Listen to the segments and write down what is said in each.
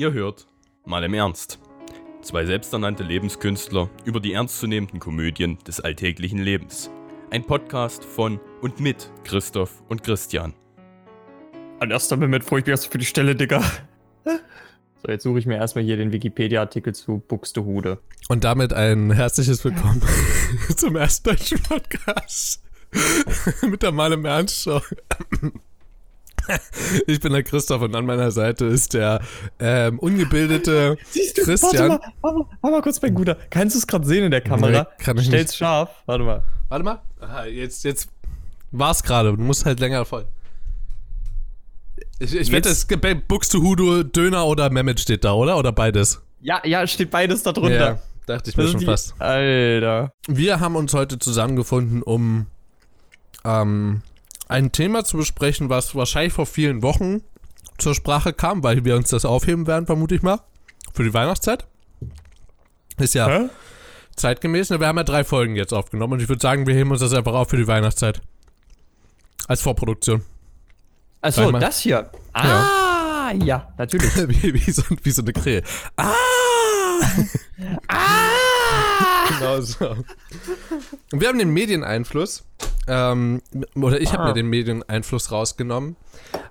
Ihr hört mal im Ernst. Zwei selbsternannte Lebenskünstler über die ernstzunehmenden Komödien des alltäglichen Lebens. Ein Podcast von und mit Christoph und Christian. An erster Moment freue ich mich erst für die Stelle, Digga. So, jetzt suche ich mir erstmal hier den Wikipedia-Artikel zu Buxtehude. Und damit ein herzliches Willkommen zum ersten deutschen Podcast mit der Mal im Ernst Show. Ich bin der Christoph und an meiner Seite ist der ähm, ungebildete Siehst du, Christian. Warte mal, warte mal, warte mal kurz, mein Guter. Kannst du es gerade sehen in der Kamera? Nee, kann ich Stell's nicht. scharf. Warte mal. Warte mal. Aha, jetzt, jetzt war's gerade. Du musst halt länger voll. Ich, ich wette, es gibt Buxtehude Döner oder Mehmet steht da, oder? Oder beides? Ja, ja, steht beides da drunter. Ja, dachte ich mir schon die- fast. Alter. Wir haben uns heute zusammengefunden, um ähm, ein Thema zu besprechen, was wahrscheinlich vor vielen Wochen zur Sprache kam, weil wir uns das aufheben werden, vermute ich mal. Für die Weihnachtszeit. Ist ja Hä? zeitgemäß. Wir haben ja drei Folgen jetzt aufgenommen und ich würde sagen, wir heben uns das einfach auf für die Weihnachtszeit. Als Vorproduktion. Achso, das hier. Ah, ja, natürlich. wie, wie, so, wie so eine Krähe. Ah! ah! Genau so. Und wir haben den Medieneinfluss, ähm, oder ich habe Ah. mir den Medieneinfluss rausgenommen.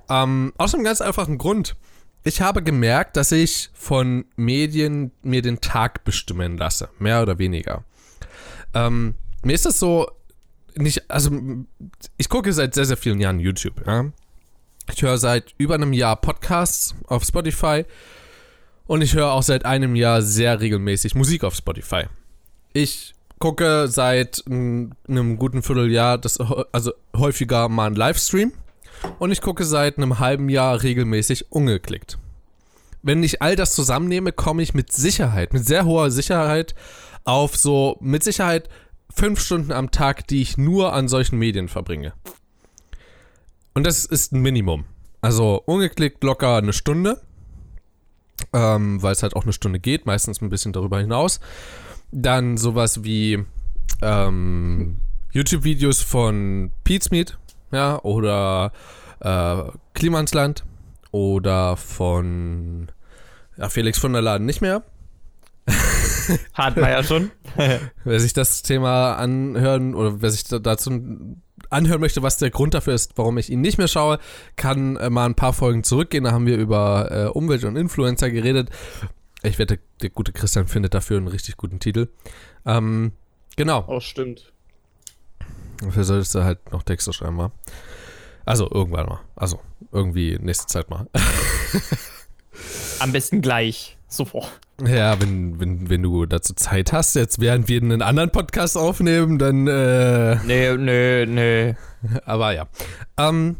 Ähm, aus einem ganz einfachen Grund. Ich habe gemerkt, dass ich von Medien mir den Tag bestimmen lasse, mehr oder weniger. Ähm, mir ist das so nicht, also ich gucke seit sehr, sehr vielen Jahren YouTube, ja. Ich höre seit über einem Jahr Podcasts auf Spotify und ich höre auch seit einem Jahr sehr regelmäßig Musik auf Spotify. Ich gucke seit einem guten Vierteljahr das also häufiger mal einen Livestream und ich gucke seit einem halben Jahr regelmäßig ungeklickt. Wenn ich all das zusammennehme, komme ich mit Sicherheit, mit sehr hoher Sicherheit auf so mit Sicherheit fünf Stunden am Tag, die ich nur an solchen Medien verbringe. Und das ist ein Minimum. Also ungeklickt locker eine Stunde, ähm, weil es halt auch eine Stunde geht, meistens ein bisschen darüber hinaus. Dann sowas wie ähm, YouTube-Videos von Pizmeet, ja, oder äh, Klimansland oder von ja, Felix von der Laden nicht mehr. Hatten wir ja schon. Wer sich das Thema anhören oder wer sich da- dazu anhören möchte, was der Grund dafür ist, warum ich ihn nicht mehr schaue, kann äh, mal ein paar Folgen zurückgehen. Da haben wir über äh, Umwelt und Influencer geredet. Ich wette, der gute Christian findet dafür einen richtig guten Titel. Ähm, genau. Oh, stimmt. Dafür solltest du halt noch Texte schreiben, mal. Also irgendwann mal. Also irgendwie nächste Zeit mal. Am besten gleich. Sofort. Ja, wenn, wenn, wenn du dazu Zeit hast, jetzt während wir einen anderen Podcast aufnehmen, dann äh, Nee, nee, nee. Aber ja. Ähm,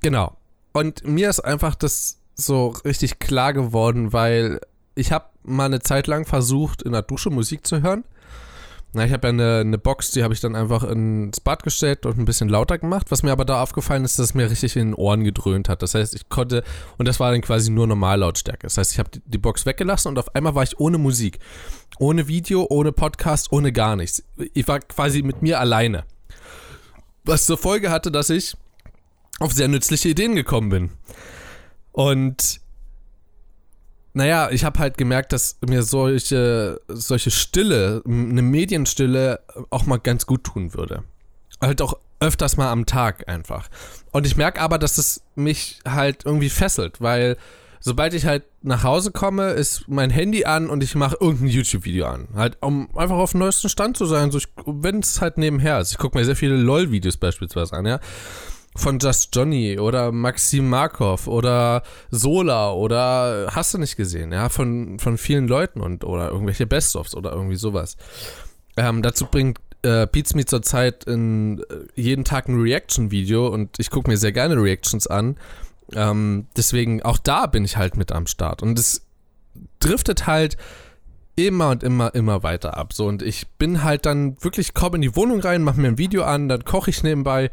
genau. Und mir ist einfach das so richtig klar geworden, weil ich habe mal eine Zeit lang versucht, in der Dusche Musik zu hören. Na, ich habe ja eine, eine Box, die habe ich dann einfach ins Bad gestellt und ein bisschen lauter gemacht. Was mir aber da aufgefallen ist, dass es mir richtig in den Ohren gedröhnt hat. Das heißt, ich konnte, und das war dann quasi nur Normallautstärke. Das heißt, ich habe die, die Box weggelassen und auf einmal war ich ohne Musik. Ohne Video, ohne Podcast, ohne gar nichts. Ich war quasi mit mir alleine. Was zur Folge hatte, dass ich auf sehr nützliche Ideen gekommen bin. Und naja, ich habe halt gemerkt, dass mir solche, solche Stille, eine Medienstille auch mal ganz gut tun würde. Halt auch öfters mal am Tag einfach. Und ich merke aber, dass es mich halt irgendwie fesselt, weil sobald ich halt nach Hause komme, ist mein Handy an und ich mache irgendein YouTube-Video an. Halt, um einfach auf dem neuesten Stand zu sein. So, wenn es halt nebenher ist. Ich gucke mir sehr viele LOL-Videos beispielsweise an, ja. Von Just Johnny oder Maxim Markov oder Sola oder hast du nicht gesehen, ja, von, von vielen Leuten und oder irgendwelche Best-ofs oder irgendwie sowas. Ähm, dazu bringt äh, Beats Me zurzeit in, äh, jeden Tag ein Reaction-Video und ich gucke mir sehr gerne Reactions an. Ähm, deswegen, auch da bin ich halt mit am Start. Und es driftet halt immer und immer, immer weiter ab. So, und ich bin halt dann wirklich, komme in die Wohnung rein, mache mir ein Video an, dann koche ich nebenbei,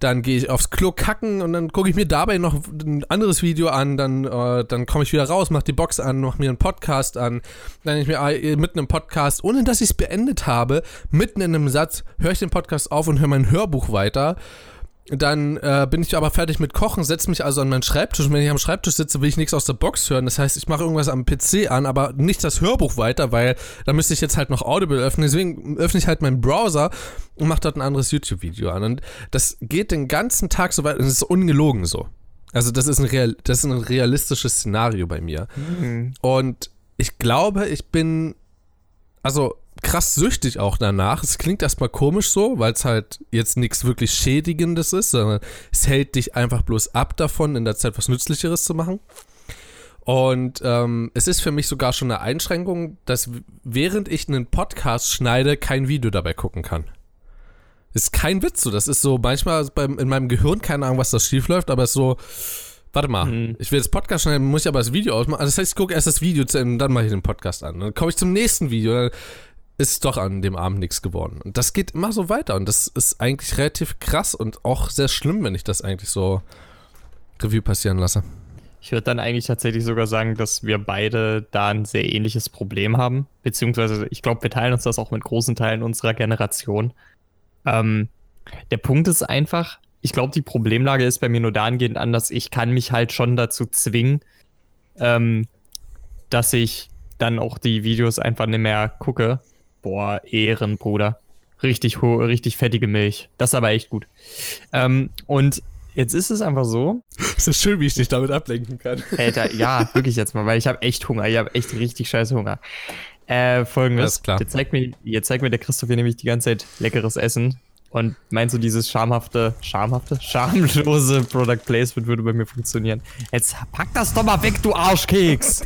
dann gehe ich aufs Klo kacken und dann gucke ich mir dabei noch ein anderes Video an, dann, äh, dann komme ich wieder raus, mache die Box an, mache mir einen Podcast an, dann ich mir äh, mitten im Podcast, ohne dass ich es beendet habe, mitten in einem Satz, höre ich den Podcast auf und höre mein Hörbuch weiter dann äh, bin ich aber fertig mit Kochen, setze mich also an meinen Schreibtisch. Und wenn ich am Schreibtisch sitze, will ich nichts aus der Box hören. Das heißt, ich mache irgendwas am PC an, aber nicht das Hörbuch weiter, weil da müsste ich jetzt halt noch Audible öffnen. Deswegen öffne ich halt meinen Browser und mache dort ein anderes YouTube-Video an. Und das geht den ganzen Tag so weit und es ist ungelogen so. Also das ist ein, real, das ist ein realistisches Szenario bei mir. Mhm. Und ich glaube, ich bin also krass süchtig auch danach. Es klingt erstmal komisch so, weil es halt jetzt nichts wirklich Schädigendes ist, sondern es hält dich einfach bloß ab davon, in der Zeit was Nützlicheres zu machen. Und ähm, es ist für mich sogar schon eine Einschränkung, dass während ich einen Podcast schneide, kein Video dabei gucken kann. Ist kein Witz so. Das ist so manchmal beim, in meinem Gehirn, keine Ahnung, was da schief läuft, aber es ist so, warte mal, Mhm. ich will das Podcast schneiden, muss ich aber das Video ausmachen. Also das heißt, ich gucke erst das Video zu Ende und dann mache ich den Podcast an. Dann komme ich zum nächsten Video, dann ist doch an dem Abend nichts geworden. Und das geht immer so weiter und das ist eigentlich relativ krass und auch sehr schlimm, wenn ich das eigentlich so Revue passieren lasse. Ich würde dann eigentlich tatsächlich sogar sagen, dass wir beide da ein sehr ähnliches Problem haben. Beziehungsweise, ich glaube, wir teilen uns das auch mit großen Teilen unserer Generation. Ähm, der Punkt ist einfach, ich glaube, die Problemlage ist bei mir nur dahingehend anders. Ich kann mich halt schon dazu zwingen, ähm, dass ich dann auch die Videos einfach nicht mehr gucke. Boah, Ehren, Bruder. Richtig, ho- richtig fettige Milch. Das ist aber echt gut. Ähm, und jetzt ist es einfach so, Es ist schön, wie ich dich damit ablenken kann. Alter, ja, wirklich jetzt mal, weil ich habe echt Hunger. Ich habe echt richtig scheiß Hunger. Äh, folgendes. Alles klar. Jetzt zeigt mir, jetzt zeigt mir der Christoph hier nämlich die ganze Zeit leckeres Essen. Und meinst du, dieses schamhafte, schamhafte, schamlose Product Placement würde bei mir funktionieren? Jetzt pack das doch mal weg, du Arschkeks!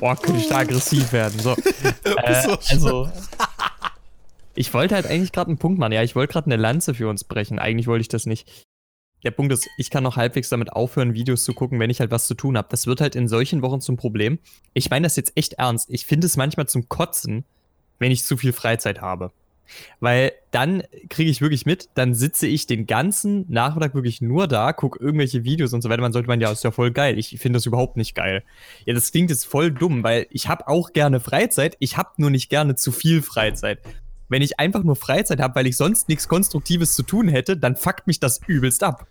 Boah, könnte ich da aggressiv werden. So. Äh, so also. Ich wollte halt eigentlich gerade einen Punkt machen. Ja, ich wollte gerade eine Lanze für uns brechen. Eigentlich wollte ich das nicht. Der Punkt ist, ich kann noch halbwegs damit aufhören, Videos zu gucken, wenn ich halt was zu tun habe. Das wird halt in solchen Wochen zum Problem. Ich meine das jetzt echt ernst. Ich finde es manchmal zum Kotzen, wenn ich zu viel Freizeit habe. Weil dann kriege ich wirklich mit, dann sitze ich den ganzen Nachmittag wirklich nur da, gucke irgendwelche Videos und so weiter. Man sollte meinen, ja, ist ja voll geil. Ich finde das überhaupt nicht geil. Ja, das klingt jetzt voll dumm, weil ich habe auch gerne Freizeit, ich habe nur nicht gerne zu viel Freizeit. Wenn ich einfach nur Freizeit habe, weil ich sonst nichts Konstruktives zu tun hätte, dann fuckt mich das übelst ab.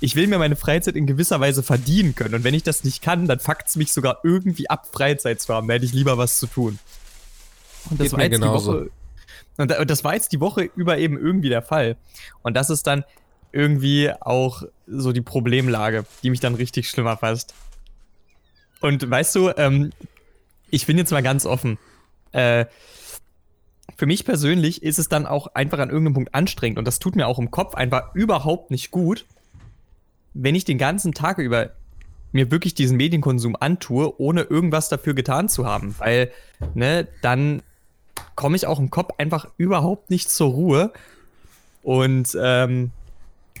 Ich will mir meine Freizeit in gewisser Weise verdienen können. Und wenn ich das nicht kann, dann fuckt es mich sogar irgendwie ab, Freizeit zu haben. Da hätte ich lieber was zu tun. Und das Geht war jetzt die genauso. Woche. Und da- und das war jetzt die Woche über eben irgendwie der Fall. Und das ist dann irgendwie auch so die Problemlage, die mich dann richtig schlimm erfasst. Und weißt du, ähm, ich bin jetzt mal ganz offen. Äh, für mich persönlich ist es dann auch einfach an irgendeinem Punkt anstrengend und das tut mir auch im Kopf einfach überhaupt nicht gut, wenn ich den ganzen Tag über mir wirklich diesen Medienkonsum antue, ohne irgendwas dafür getan zu haben. Weil, ne, dann komme ich auch im Kopf einfach überhaupt nicht zur Ruhe. Und ähm,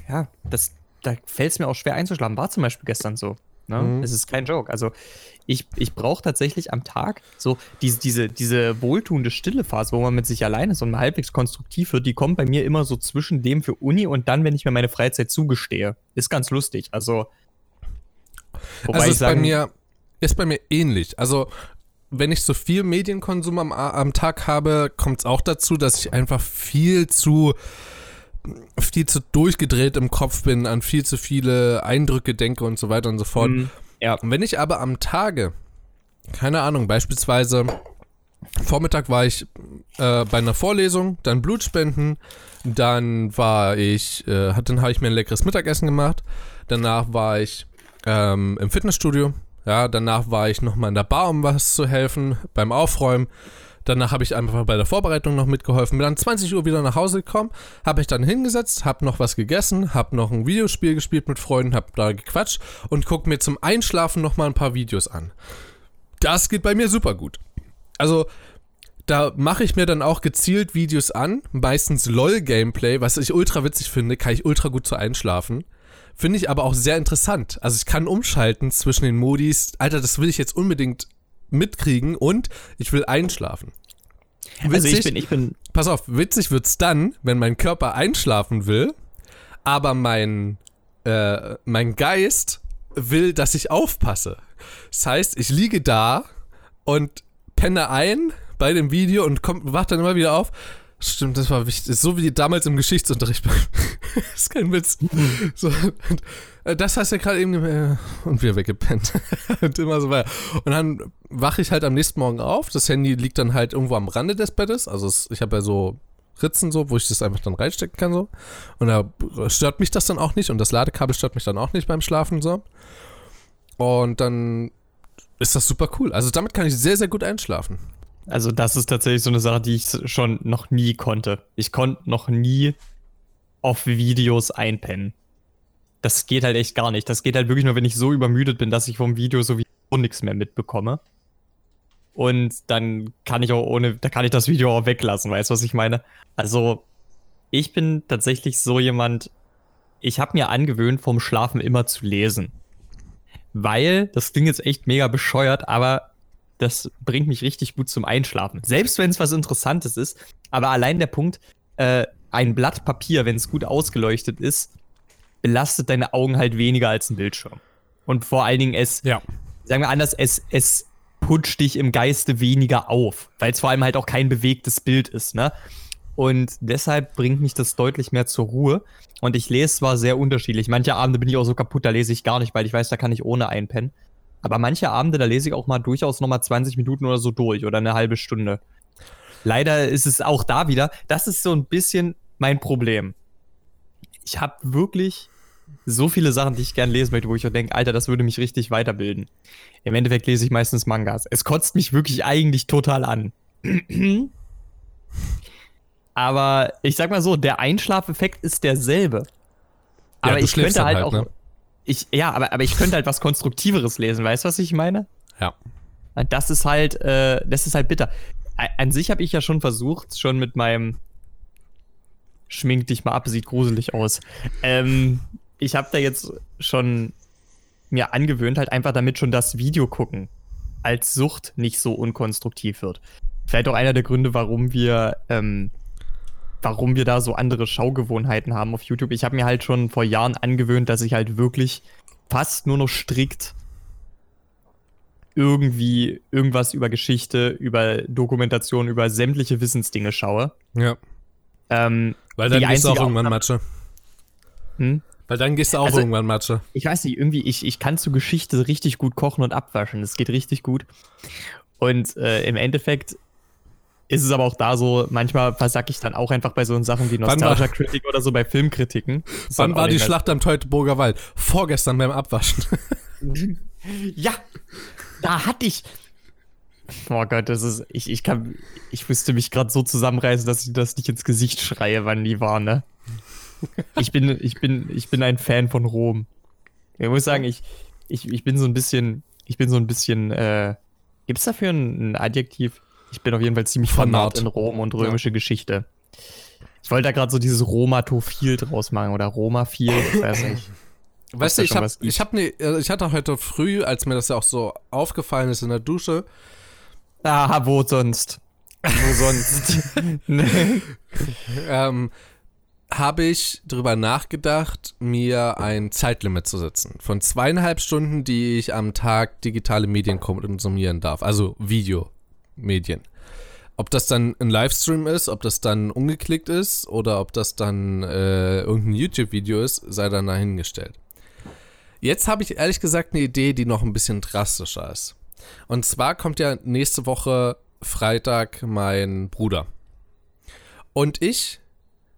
ja, das, da fällt es mir auch schwer einzuschlafen. War zum Beispiel gestern so. Ne? Mhm. Es ist kein Joke. Also ich, ich brauche tatsächlich am Tag so diese, diese, diese wohltuende stille Phase, wo man mit sich alleine ist und mal halbwegs konstruktiv wird, die kommt bei mir immer so zwischen dem für Uni und dann, wenn ich mir meine Freizeit zugestehe. Ist ganz lustig. Also, wobei also ich ist bei sagen, mir ist bei mir ähnlich. Also wenn ich so viel Medienkonsum am, am Tag habe, kommt es auch dazu, dass ich einfach viel zu viel zu durchgedreht im Kopf bin, an viel zu viele Eindrücke denke und so weiter und so fort. Mm, ja, Und wenn ich aber am Tage, keine Ahnung, beispielsweise Vormittag war ich äh, bei einer Vorlesung, dann Blutspenden, dann war ich, äh, dann habe ich mir ein leckeres Mittagessen gemacht, danach war ich ähm, im Fitnessstudio, ja, danach war ich nochmal in der Bar, um was zu helfen, beim Aufräumen. Danach habe ich einfach bei der Vorbereitung noch mitgeholfen. Bin dann 20 Uhr wieder nach Hause gekommen, habe ich dann hingesetzt, habe noch was gegessen, habe noch ein Videospiel gespielt mit Freunden, habe da gequatscht und gucke mir zum Einschlafen nochmal ein paar Videos an. Das geht bei mir super gut. Also, da mache ich mir dann auch gezielt Videos an, meistens LOL-Gameplay, was ich ultra witzig finde, kann ich ultra gut zu einschlafen. Finde ich aber auch sehr interessant. Also ich kann umschalten zwischen den Modis. Alter, das will ich jetzt unbedingt mitkriegen und ich will einschlafen. also ich bin, ich bin, Pass auf, witzig wird's dann, wenn mein Körper einschlafen will, aber mein, äh, mein Geist will, dass ich aufpasse. Das heißt, ich liege da und penne ein bei dem Video und komm, wach dann immer wieder auf. Stimmt, das war wichtig. So wie damals im Geschichtsunterricht. das ist kein Witz. So, und, äh, das hast du ja gerade eben äh, und wir weggepennt. und immer so weiter. Und dann wache ich halt am nächsten Morgen auf. Das Handy liegt dann halt irgendwo am Rande des Bettes. Also es, ich habe ja so Ritzen so, wo ich das einfach dann reinstecken kann so. Und da stört mich das dann auch nicht und das Ladekabel stört mich dann auch nicht beim Schlafen so. Und dann ist das super cool. Also damit kann ich sehr, sehr gut einschlafen. Also das ist tatsächlich so eine Sache, die ich schon noch nie konnte. Ich konnte noch nie auf Videos einpennen. Das geht halt echt gar nicht. Das geht halt wirklich nur, wenn ich so übermüdet bin, dass ich vom Video sowieso nichts mehr mitbekomme. Und dann kann ich auch ohne, da kann ich das Video auch weglassen, weißt du, was ich meine? Also, ich bin tatsächlich so jemand, ich habe mir angewöhnt, vom Schlafen immer zu lesen. Weil, das Ding ist echt mega bescheuert, aber das bringt mich richtig gut zum Einschlafen. Selbst wenn es was Interessantes ist, aber allein der Punkt, äh, ein Blatt Papier, wenn es gut ausgeleuchtet ist, belastet deine Augen halt weniger als ein Bildschirm. Und vor allen Dingen es, Ja. sagen wir anders, es, es putscht dich im Geiste weniger auf, weil es vor allem halt auch kein bewegtes Bild ist, ne? Und deshalb bringt mich das deutlich mehr zur Ruhe. Und ich lese zwar sehr unterschiedlich. Manche Abende bin ich auch so kaputt, da lese ich gar nicht, weil ich weiß, da kann ich ohne einpennen. Aber manche Abende, da lese ich auch mal durchaus nochmal 20 Minuten oder so durch oder eine halbe Stunde. Leider ist es auch da wieder, das ist so ein bisschen mein Problem. Ich habe wirklich so viele Sachen, die ich gern lesen möchte, wo ich auch denke, Alter, das würde mich richtig weiterbilden. Im Endeffekt lese ich meistens Mangas. Es kotzt mich wirklich eigentlich total an. Aber ich sag mal so, der Einschlafeffekt ist derselbe. Aber du ich könnte halt, halt, auch. ne? Ich, ja, aber, aber ich könnte halt was Konstruktiveres lesen, weißt du, was ich meine? Ja. Das ist halt, äh, das ist halt bitter. An sich habe ich ja schon versucht, schon mit meinem Schmink dich mal ab, sieht gruselig aus. Ähm, ich habe da jetzt schon mir angewöhnt, halt einfach damit schon das Video gucken als Sucht nicht so unkonstruktiv wird. Vielleicht auch einer der Gründe, warum wir, ähm, warum wir da so andere Schaugewohnheiten haben auf YouTube. Ich habe mir halt schon vor Jahren angewöhnt, dass ich halt wirklich fast nur noch strikt irgendwie irgendwas über Geschichte, über Dokumentation, über sämtliche Wissensdinge schaue. Ja. Ähm, Weil dann gehst du auch irgendwann Matsche. hm? Weil dann gehst du auch Also- irgendwann Matsche. ich weiß nicht, irgendwie, ich, ich kann zu Geschichte richtig gut kochen und abwaschen. Das geht richtig gut. Und äh, im Endeffekt ist es aber auch da so, manchmal versacke ich dann auch einfach bei so Sachen wie Nostalgia-Kritik oder so bei Filmkritiken. Wann war die Schlacht am Teutoburger Wald? Vorgestern beim Abwaschen. Ja, da hatte ich. Oh Gott, das ist. Ich, ich kann. Ich müsste mich gerade so zusammenreißen, dass ich das nicht ins Gesicht schreie, wann die war, ne? Ich bin, ich bin, ich bin ein Fan von Rom. Ich muss sagen, ich, ich, ich bin so ein bisschen. Ich bin so ein bisschen. Äh, Gibt es dafür ein, ein Adjektiv? Ich bin auf jeden Fall ziemlich Fanat. in Rom und römische Geschichte. Ich wollte da gerade so dieses Romatophil draus machen oder Romaphil, ich weiß nicht. Weißt du, ich hab, ich hab ne, äh, ich hatte heute früh, als mir das ja auch so aufgefallen ist in der Dusche, Ah, wo sonst? Wo sonst? Nee. ähm, habe ich drüber nachgedacht, mir ein Zeitlimit zu setzen. Von zweieinhalb Stunden, die ich am Tag digitale Medien konsumieren darf. Also Videomedien. Ob das dann ein Livestream ist, ob das dann ungeklickt ist oder ob das dann äh, irgendein YouTube-Video ist, sei dann dahingestellt. Jetzt habe ich ehrlich gesagt eine Idee, die noch ein bisschen drastischer ist. Und zwar kommt ja nächste Woche Freitag mein Bruder. Und ich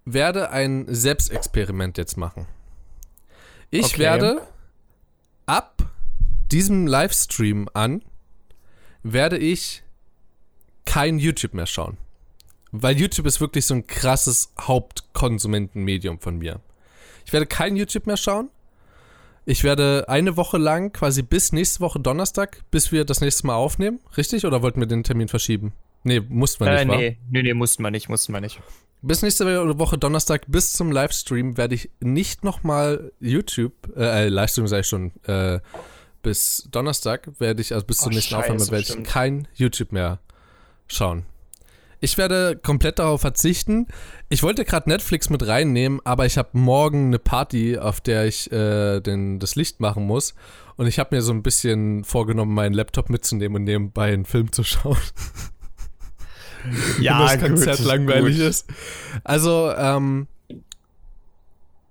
werde ein Selbstexperiment jetzt machen. Ich Okay. werde ab diesem Livestream an, werde ich kein YouTube mehr schauen. Weil YouTube ist wirklich so ein krasses Hauptkonsumentenmedium von mir. Ich werde kein YouTube mehr schauen. Ich werde eine Woche lang, quasi bis nächste Woche Donnerstag, bis wir das nächste Mal aufnehmen. Richtig? Oder wollten wir den Termin verschieben? Nee, mussten wir nicht, Äh, wa? nee, nee, nee, mussten wir nicht, mussten wir nicht. Bis nächste Woche Donnerstag, bis zum Livestream, werde ich nicht nochmal YouTube, äh, äh, Livestream sage ich schon, äh, bis Donnerstag werde ich, also bis zur Oh, nächsten Aufnahme, werde ich kein YouTube mehr schauen. Ich werde komplett darauf verzichten. Ich wollte gerade Netflix mit reinnehmen, aber ich habe morgen eine Party, auf der ich äh, den, das Licht machen muss. Und ich habe mir so ein bisschen vorgenommen, meinen Laptop mitzunehmen und nebenbei einen Film zu schauen. wenn das Konzert gut, langweilig gut. ist. Also, ähm,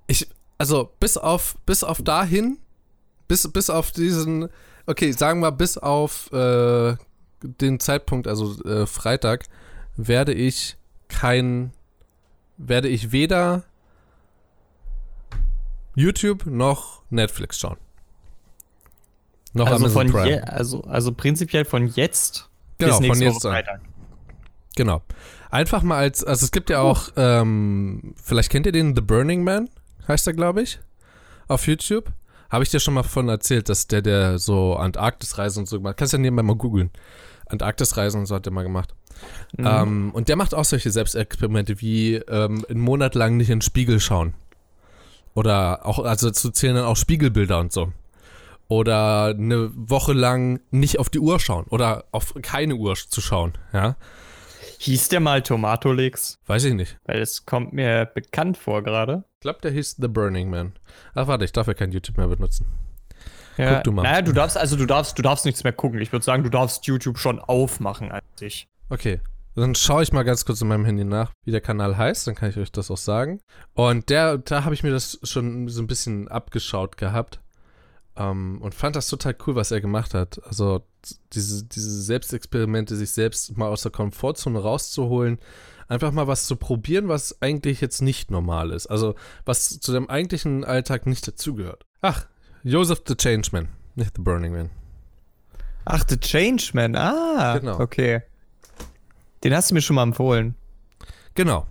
ich, also bis auf, bis auf dahin, bis, bis auf diesen, okay, sagen wir bis auf äh, den Zeitpunkt, also äh, Freitag, werde ich kein, werde ich weder YouTube noch Netflix schauen. Noch Also, Amazon von je, also, also prinzipiell von jetzt Genau, bis nächste von jetzt Woche an. Freitag. Genau. Einfach mal als, also es gibt ja auch, ähm, vielleicht kennt ihr den The Burning Man, heißt er, glaube ich, auf YouTube. Habe ich dir schon mal von erzählt, dass der, der so Antarktisreisen und so gemacht Kannst ja nebenbei mal googeln. Antarktisreisen und so hat der mal gemacht. Mhm. Ähm, und der macht auch solche Selbstexperimente wie ähm, einen Monat lang nicht in den Spiegel schauen. Oder auch, also dazu zählen dann auch Spiegelbilder und so. Oder eine Woche lang nicht auf die Uhr schauen oder auf keine Uhr zu schauen, ja. Hieß der mal Tomatolix? Weiß ich nicht. Weil es kommt mir bekannt vor gerade. Ich glaube, der hieß The Burning Man. Ach, warte, ich darf ja kein YouTube mehr benutzen. Ja, Guck du mal. Naja, du darfst, also du darfst, du darfst nichts mehr gucken. Ich würde sagen, du darfst YouTube schon aufmachen an sich. Okay. Dann schaue ich mal ganz kurz in meinem Handy nach, wie der Kanal heißt, dann kann ich euch das auch sagen. Und der, da habe ich mir das schon so ein bisschen abgeschaut gehabt. Ähm, und fand das total cool, was er gemacht hat. Also diese, diese Selbstexperimente, sich selbst mal aus der Komfortzone rauszuholen, einfach mal was zu probieren, was eigentlich jetzt nicht normal ist. Also was zu dem eigentlichen Alltag nicht dazugehört. Ach, Joseph the Changeman, nicht The Burning Man. Ach, The Changeman. Ah, Genau. okay. Den hast du mir schon mal empfohlen. Genau.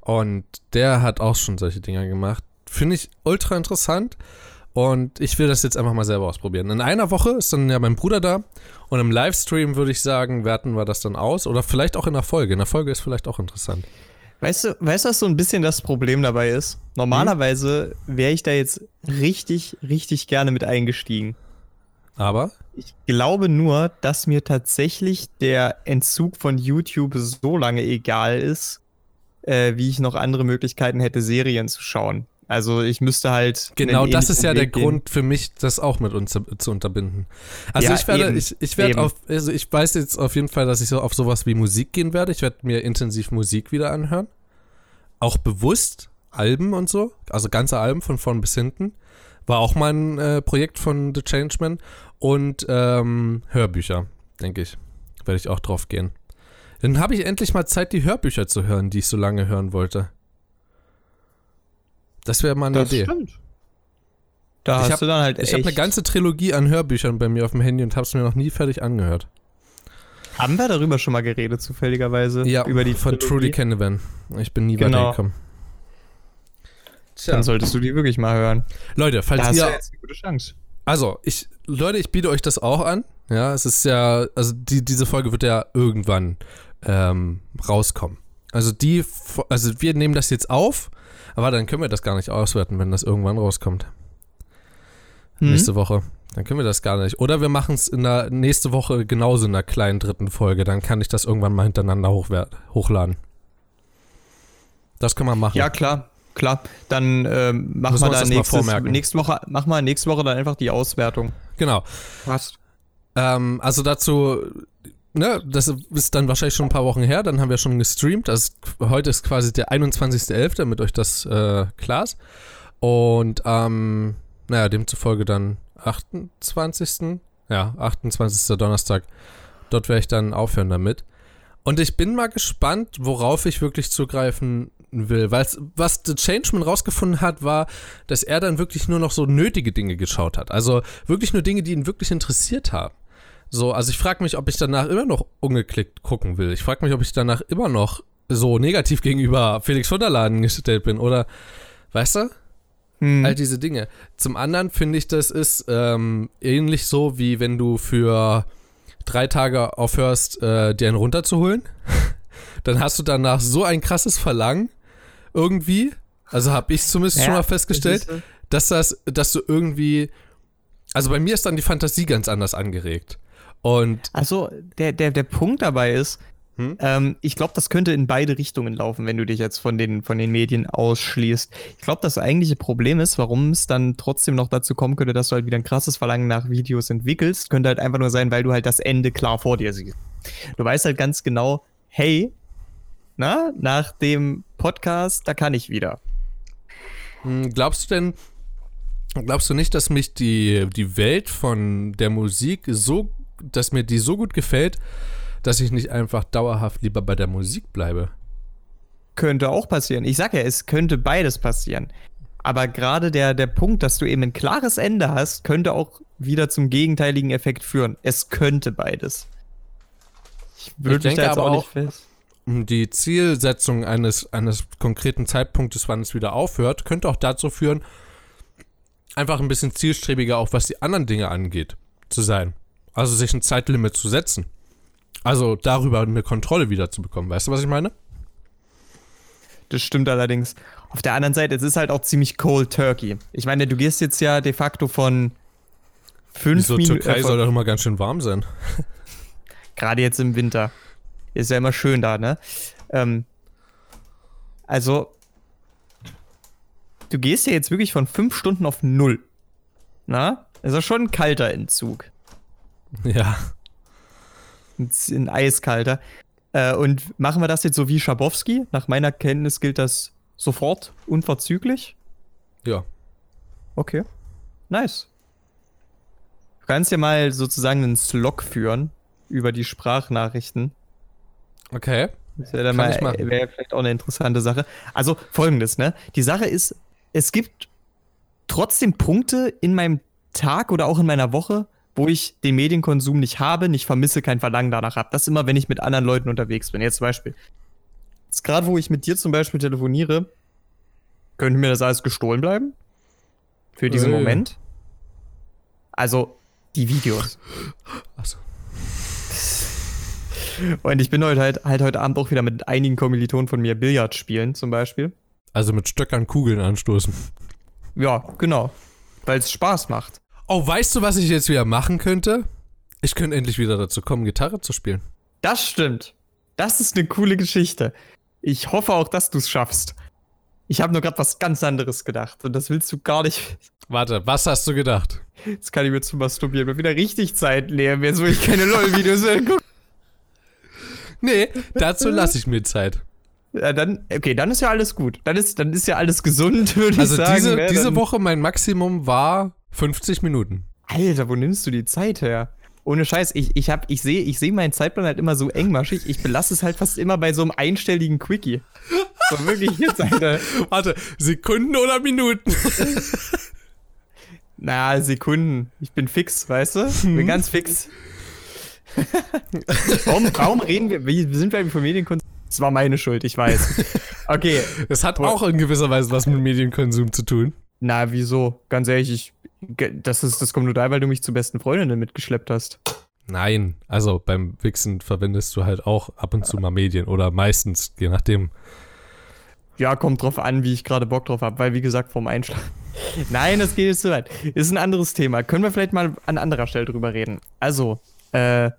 Und der hat auch schon solche Dinger gemacht. Finde ich ultra interessant. Und ich will das jetzt einfach mal selber ausprobieren. In einer Woche ist dann ja mein Bruder da. Und im Livestream würde ich sagen, werten wir das dann aus. Oder vielleicht auch in der Folge. In der Folge ist vielleicht auch interessant. Weißt du, weißt du, was so ein bisschen das Problem dabei ist? Normalerweise wäre ich da jetzt richtig, richtig gerne mit eingestiegen. Aber Ich glaube nur, dass mir tatsächlich der Entzug von YouTube so lange egal ist, äh, wie ich noch andere Möglichkeiten hätte, Serien zu schauen. Also ich müsste halt. genau das ist ja der gehen. Grund für mich, das auch mit uns zu, zu unterbinden. Also Ja, ich werde, eben, ich, ich werde eben. auf, also ich weiß jetzt auf jeden Fall, dass ich so auf sowas wie Musik gehen werde. Ich werde mir intensiv Musik wieder anhören. Auch bewusst Alben und so, also ganze Alben von vorn bis hinten. War auch mal ein äh, Projekt von The Changeman. Und ähm, Hörbücher, denke ich. Werde ich auch drauf gehen. Dann habe ich endlich mal Zeit, die Hörbücher zu hören, die ich so lange hören wollte. Das wäre mal eine Das Idee. stimmt. Da Ich hast hab- du dann halt Ich habe eine ganze Trilogie an Hörbüchern bei mir auf dem Handy und habe es mir noch nie fertig angehört. Haben wir darüber schon mal geredet, zufälligerweise? Ja, über die von Trilogie? Trudy Canavan. Ich bin nie Genau. weitergekommen. Dann solltest du die wirklich mal hören. Leute, Da falls hast du ihr, jetzt eine gute Chance. also ich, Leute, ich biete euch das auch an. Ja, es ist ja, also die, diese Folge wird ja irgendwann ähm, rauskommen. Also die, also wir nehmen das jetzt auf, aber dann können wir das gar nicht auswerten, wenn das irgendwann rauskommt. Hm? Nächste Woche. Dann können wir das gar nicht. Oder wir machen es in der nächste Woche genauso in einer kleinen dritten Folge. Dann kann ich das irgendwann mal hintereinander hochladen. Das kann man machen. Ja, klar. Klar, dann ähm, machen wir da nächstes, nächste Woche, mach mal nächste Woche dann einfach die Auswertung. Genau. Passt. Ähm, also dazu, ne, das ist dann wahrscheinlich schon ein paar Wochen her, dann haben wir schon gestreamt. Das, heute ist quasi der 21.11., damit euch das äh, klar ist. Und ähm, naja, demzufolge dann 28. Ja, 28. Donnerstag. Dort werde ich dann aufhören damit. Und ich bin mal gespannt, worauf ich wirklich zugreifen will. Weil was The Changeman rausgefunden hat, war, dass er dann wirklich nur noch so nötige Dinge geschaut hat. Also wirklich nur Dinge, die ihn wirklich interessiert haben. So, also ich frage mich, ob ich danach immer noch ungeklickt gucken will. Ich frage mich, ob ich danach immer noch so negativ gegenüber Felix von der Laden gestellt bin. Oder, weißt du? Hm. All diese Dinge. Zum anderen finde ich, das ist ähm, ähnlich so, wie wenn du für drei Tage aufhörst, äh, dir einen runterzuholen. Dann hast du danach so ein krasses Verlangen irgendwie. Also habe ich zumindest schon mal festgestellt, das äh, dass das, dass du irgendwie, also bei mir ist dann die Fantasie ganz anders angeregt. Und Also, der, der, der Punkt dabei ist, Hm? ähm, ich glaube, das könnte in beide Richtungen laufen, wenn du dich jetzt von den, von den Medien ausschließt. Ich glaube, das eigentliche Problem ist, warum es dann trotzdem noch dazu kommen könnte, dass du halt wieder ein krasses Verlangen nach Videos entwickelst, könnte halt einfach nur sein, weil du halt das Ende klar vor dir siehst. Du weißt halt ganz genau, hey, na, nach dem Podcast, da kann ich wieder. Hm, Glaubst du denn, glaubst du nicht, dass mich die, die Welt von der Musik so, dass mir die so gut gefällt, dass ich nicht einfach dauerhaft lieber bei der Musik bleibe? Könnte auch passieren. Ich sag ja, es könnte beides passieren. Aber gerade der, der Punkt, dass du eben ein klares Ende hast, könnte auch wieder zum gegenteiligen Effekt führen. Es könnte beides. Ich würde mich da jetzt aber auch auch- nicht fest. Die Zielsetzung eines, eines konkreten Zeitpunktes, wann es wieder aufhört, könnte auch dazu führen, einfach ein bisschen zielstrebiger, auch was die anderen Dinge angeht, zu sein. Also sich ein Zeitlimit zu setzen. Also darüber eine Kontrolle wieder zu bekommen. Weißt du, was ich meine? Das stimmt allerdings. Auf der anderen Seite, es ist halt auch ziemlich cold turkey. Ich meine, du gehst jetzt ja de facto von fünf Wieso Minuten. Türkei äh, soll doch immer ganz schön warm sein. Gerade jetzt im Winter. Ist ja immer schön da, ne? Ähm, also, du gehst ja jetzt wirklich von fünf Stunden auf null. Na? Das ist ja schon ein kalter Entzug. Ja. Ein, ein eiskalter. Äh, und machen wir das jetzt so wie Schabowski? Nach meiner Kenntnis gilt das sofort, unverzüglich. Ja. Okay. Nice. Du kannst ja mal sozusagen einen Slog führen über die Sprachnachrichten. Okay. Das wäre dann mal wäre vielleicht auch eine interessante Sache. Also folgendes, ne? Die Sache ist, es gibt trotzdem Punkte in meinem Tag oder auch in meiner Woche, wo ich den Medienkonsum nicht habe, nicht vermisse, kein Verlangen danach habe. Das immer, wenn ich mit anderen Leuten unterwegs bin. Jetzt zum Beispiel. Jetzt gerade, wo ich mit dir zum Beispiel telefoniere, könnte mir das alles gestohlen bleiben? Für diesen Äh. Moment? Also, die Videos. Achso. Und ich bin heute halt, halt heute Abend auch wieder mit einigen Kommilitonen von mir Billard spielen, zum Beispiel. Also mit Stöckern Kugeln anstoßen. Ja, genau. Weil es Spaß macht. Oh, weißt du, was ich jetzt wieder machen könnte? Ich könnte endlich wieder dazu kommen, Gitarre zu spielen. Das stimmt. Das ist eine coole Geschichte. Ich hoffe auch, dass du es schaffst. Ich habe nur gerade was ganz anderes gedacht. Und das willst du gar nicht. Warte, was hast du gedacht? Jetzt kann ich mir zum Masturbieren mal wieder richtig Zeit nehmen, jetzt wo ich keine LOL-Videos mehr gucke. Nee, dazu lasse ich mir Zeit. Ja, dann, okay, dann ist ja alles gut. Dann ist, dann ist ja alles gesund, würde ich Also sagen. diese, ne? diese Woche mein Maximum war 50 Minuten. Alter, wo nimmst du die Zeit her? Ohne Scheiß, ich, ich, hab- ich sehe ich seh meinen Zeitplan halt immer so engmaschig. Ich belasse es halt fast immer bei so einem einstelligen Quickie. So wirklich jetzt, Alter. Warte, Sekunden oder Minuten? Na, Sekunden. Ich bin fix, weißt du? Ich bin ganz fix. warum, warum reden wir? Wie sind wir eigentlich von Medienkunst? Das war meine Schuld, ich weiß. Okay. Das hat auch in gewisser Weise was mit Medienkonsum zu tun. Na, wieso? Ganz ehrlich, ich, das, ist, das kommt nur da, weil du mich zu besten Freundinnen mitgeschleppt hast. Nein, also beim Wichsen verwendest du halt auch ab und zu mal Medien oder meistens, je nachdem. Ja, kommt drauf an, wie ich gerade Bock drauf habe, weil wie gesagt, vorm Einschlafen. Nein, das geht jetzt zu weit. Ist ein anderes Thema. Können wir vielleicht mal an anderer Stelle drüber reden. Also, äh,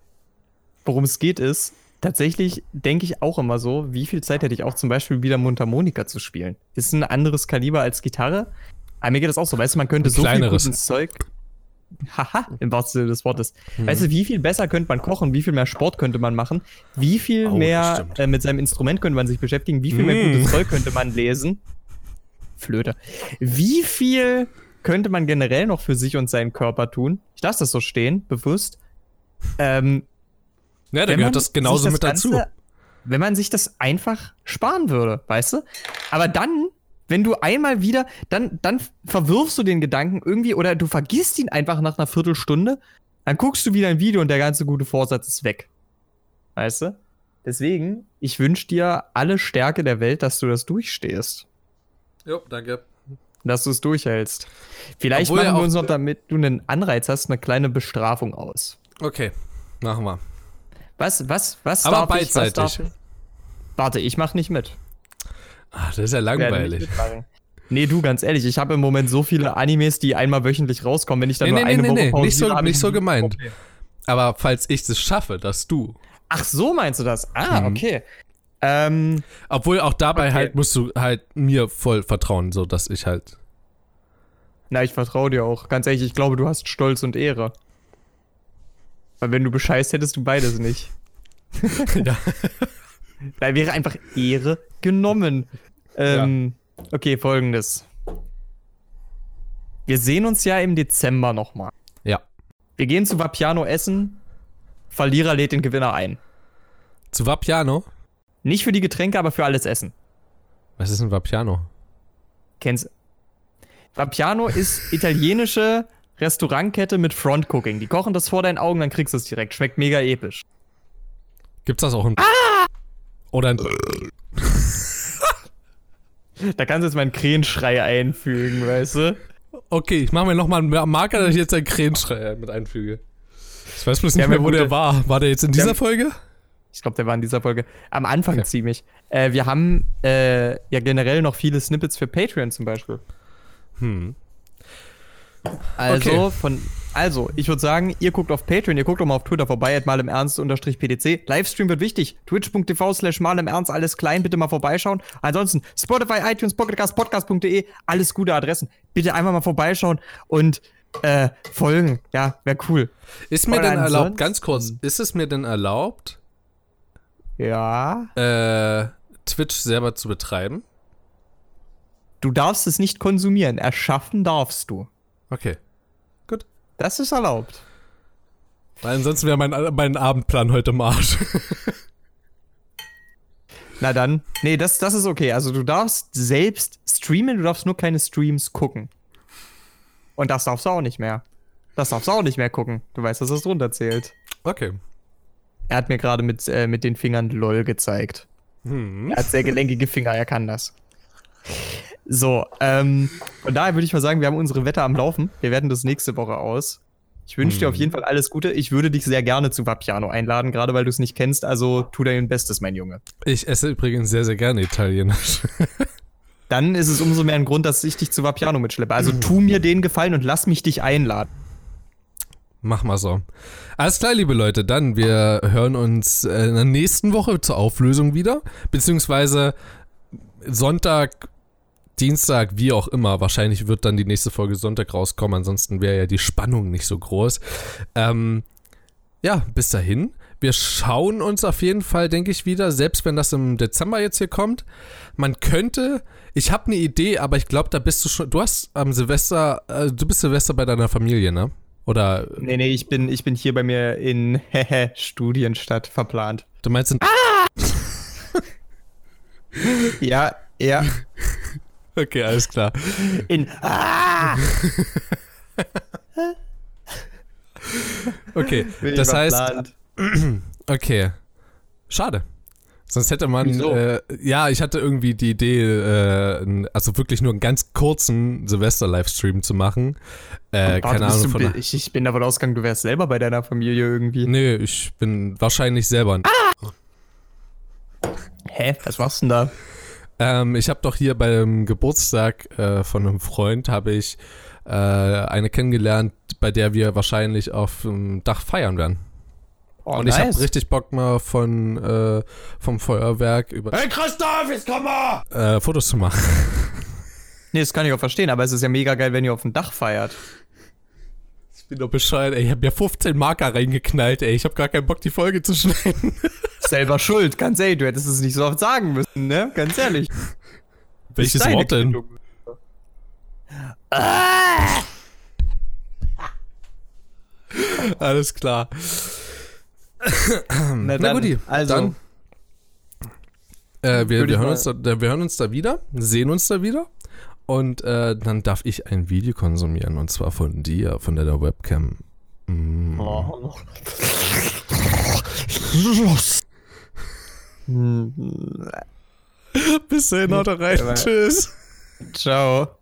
worum es geht ist, tatsächlich denke ich auch immer so, wie viel Zeit hätte ich auch zum Beispiel wieder Mundharmonika zu spielen? Ist ein anderes Kaliber als Gitarre. Aber mir geht das auch so, weißt du, man könnte so viel gutes Zeug. Haha, im wahrsten Sinne des Wortes. Mhm. Weißt du, wie viel besser könnte man kochen, wie viel mehr Sport könnte man machen, wie viel Oh, das mehr äh, mit seinem Instrument könnte man sich beschäftigen, wie viel mehr Mm. gutes Zeug könnte man lesen. Flöte. Wie viel könnte man generell noch für sich und seinen Körper tun? Ich lasse das so stehen, bewusst. Ähm, Ja, da wenn gehört das genauso sich mit das dazu. Ganze- Wenn man sich das einfach sparen würde, weißt du? Aber dann, wenn du einmal wieder, dann, dann verwirfst du den Gedanken irgendwie oder du vergisst ihn einfach nach einer Viertelstunde, dann guckst du wieder ein Video und der ganze gute Vorsatz ist weg. Weißt du? Deswegen, ich wünsche dir alle Stärke der Welt, dass du das durchstehst. Jo, danke. Dass du es durchhältst. Vielleicht Obwohl machen wir uns noch, damit du einen Anreiz hast, eine kleine Bestrafung aus. Okay, machen wir. Was, was, was Aber darf ich, was beidseitig. darf? Warte, ich mach nicht mit. Ah, das ist ja nicht langweilig. Nee, du, ganz ehrlich, ich habe im Moment so viele Animes, die einmal wöchentlich rauskommen. Wenn ich dann Nee, nur nee, eine nee, Woche nee, nicht pausiere, so- nicht so ein- gemeint. Aber falls ich es schaffe, dass du. Ach so, meinst du das? Ah, Mhm. okay. Ähm, Obwohl auch dabei Okay. halt musst du halt mir voll vertrauen, so dass ich halt. na, ich vertraue dir auch. Ganz ehrlich, ich glaube, du hast Stolz und Ehre. Weil wenn du bescheißt, hättest du beides nicht. ja. Da wäre einfach Ehre genommen. Ähm, Okay, folgendes. Wir sehen uns ja im Dezember nochmal. Ja. Wir gehen zu Vapiano essen. Verlierer lädt den Gewinner ein. Zu Vapiano? Nicht für die Getränke, aber für alles Essen. Was ist ein Vapiano? Kennst Vapiano ist italienische Restaurantkette mit Frontcooking. Die kochen das vor deinen Augen, dann kriegst du es direkt. Schmeckt mega episch. Gibt's das auch in. Ah! Oder in. Da kannst du jetzt mal einen Krähenschrei einfügen, weißt du? Okay, ich mache mir nochmal einen Marker, dass ich jetzt einen Krähenschrei mit einfüge. Ich weiß bloß nicht Ja, mehr, wo der war. War der jetzt in dieser haben- Folge? Ich glaube, der war in dieser Folge am Anfang Okay. ziemlich. Äh, wir haben äh, ja generell noch viele Snippets für Patreon zum Beispiel. Hm. Also, Okay. von, also, ich würde sagen, ihr guckt auf Patreon, ihr guckt auch mal auf Twitter vorbei, at mal im Ernst unterstrich PDC. Livestream wird wichtig. Twitch.tv slash mal im Ernst, alles klein, bitte mal vorbeischauen. Ansonsten Spotify, iTunes, Pocketcast, podcast.de, alles gute Adressen. Bitte einfach mal vorbeischauen und äh, folgen. Ja, wäre cool. Ist mir denn erlaubt, ganz kurz, ist es mir denn erlaubt, Ja. äh, Twitch selber zu betreiben? Du darfst es nicht konsumieren. Erschaffen darfst du. Okay. Das ist erlaubt. Weil ansonsten wäre mein, mein Abendplan heute im Arsch. Na dann. Nee, das, das ist okay. Also du darfst selbst streamen, du darfst nur keine Streams gucken. Und das darfst du auch nicht mehr. Das darfst du auch nicht mehr gucken. Du weißt, dass das drunter zählt. Okay. Er hat mir gerade mit, äh, mit den Fingern LOL gezeigt. Hm. Er hat sehr gelenkige Finger, er kann das. So, ähm, von daher würde ich mal sagen, wir haben unsere Wette am Laufen. Wir werden das nächste Woche aus. Ich wünsche dir Hm. auf jeden Fall alles Gute. Ich würde dich sehr gerne zu Vapiano einladen, gerade weil du es nicht kennst. Also tu dein Bestes, mein Junge. Ich esse übrigens sehr, sehr gerne Italienisch. Dann ist es umso mehr ein Grund, dass ich dich zu Vapiano mitschleppe. Also tu mir den Gefallen und lass mich dich einladen. Mach mal so. Alles klar, liebe Leute, dann wir hören uns in der nächsten Woche zur Auflösung wieder. Beziehungsweise Sonntag, Dienstag, wie auch immer. Wahrscheinlich wird dann die nächste Folge Sonntag rauskommen, ansonsten wäre ja die Spannung nicht so groß. Ähm, ja, bis dahin. Wir schauen uns auf jeden Fall, denke ich, wieder, selbst wenn das im Dezember jetzt hier kommt. Man könnte, ich habe eine Idee, aber ich glaube, da bist du schon, du hast am Silvester, äh, du bist Silvester bei deiner Familie, ne? Oder Nee, nee, ich bin, ich bin hier bei mir in Hehe Studienstadt verplant. du meinst in Ja, ja. Okay, alles klar. In. Ah! Okay, Bin das heißt, okay. Schade. Sonst hätte man, Wieso? äh, ja, ich hatte irgendwie die Idee, äh, also wirklich nur einen ganz kurzen Silvester-Livestream zu machen. Äh, keine Ahnung du, von. ich, ich bin davon ausgegangen, du wärst selber bei deiner Familie irgendwie. Nee, ich bin wahrscheinlich selber. Hä? Was machst du denn da? Ähm, ich habe doch hier beim Geburtstag äh, von einem Freund habe ich äh, eine kennengelernt, bei der wir wahrscheinlich auf dem Dach feiern werden. Oh, Und ich habe richtig Bock mal von äh, vom Feuerwerk über Hey Christoph, jetzt komm mal! äh, Fotos zu machen. Nee, das kann ich auch verstehen, aber es ist ja mega geil, wenn ihr auf dem Dach feiert. Ich bin doch bescheuert, ey. Ich habe ja 15 Marker reingeknallt, ey. Ich habe gar keinen Bock, die Folge zu schneiden. Selber schuld, ganz ehrlich, du hättest es nicht so oft sagen müssen, ne? Ganz ehrlich. Welches Wort denn? Gründung. Alles klar. Na, Na dann, guti, also, dann äh, wir, wir, hören da- wir hören uns da wieder, sehen uns da wieder. Und äh, dann darf ich ein Video konsumieren. Und zwar von dir, von der Webcam. Mm. Oh. Bis dahin, haut rein. Tschüss. Ciao.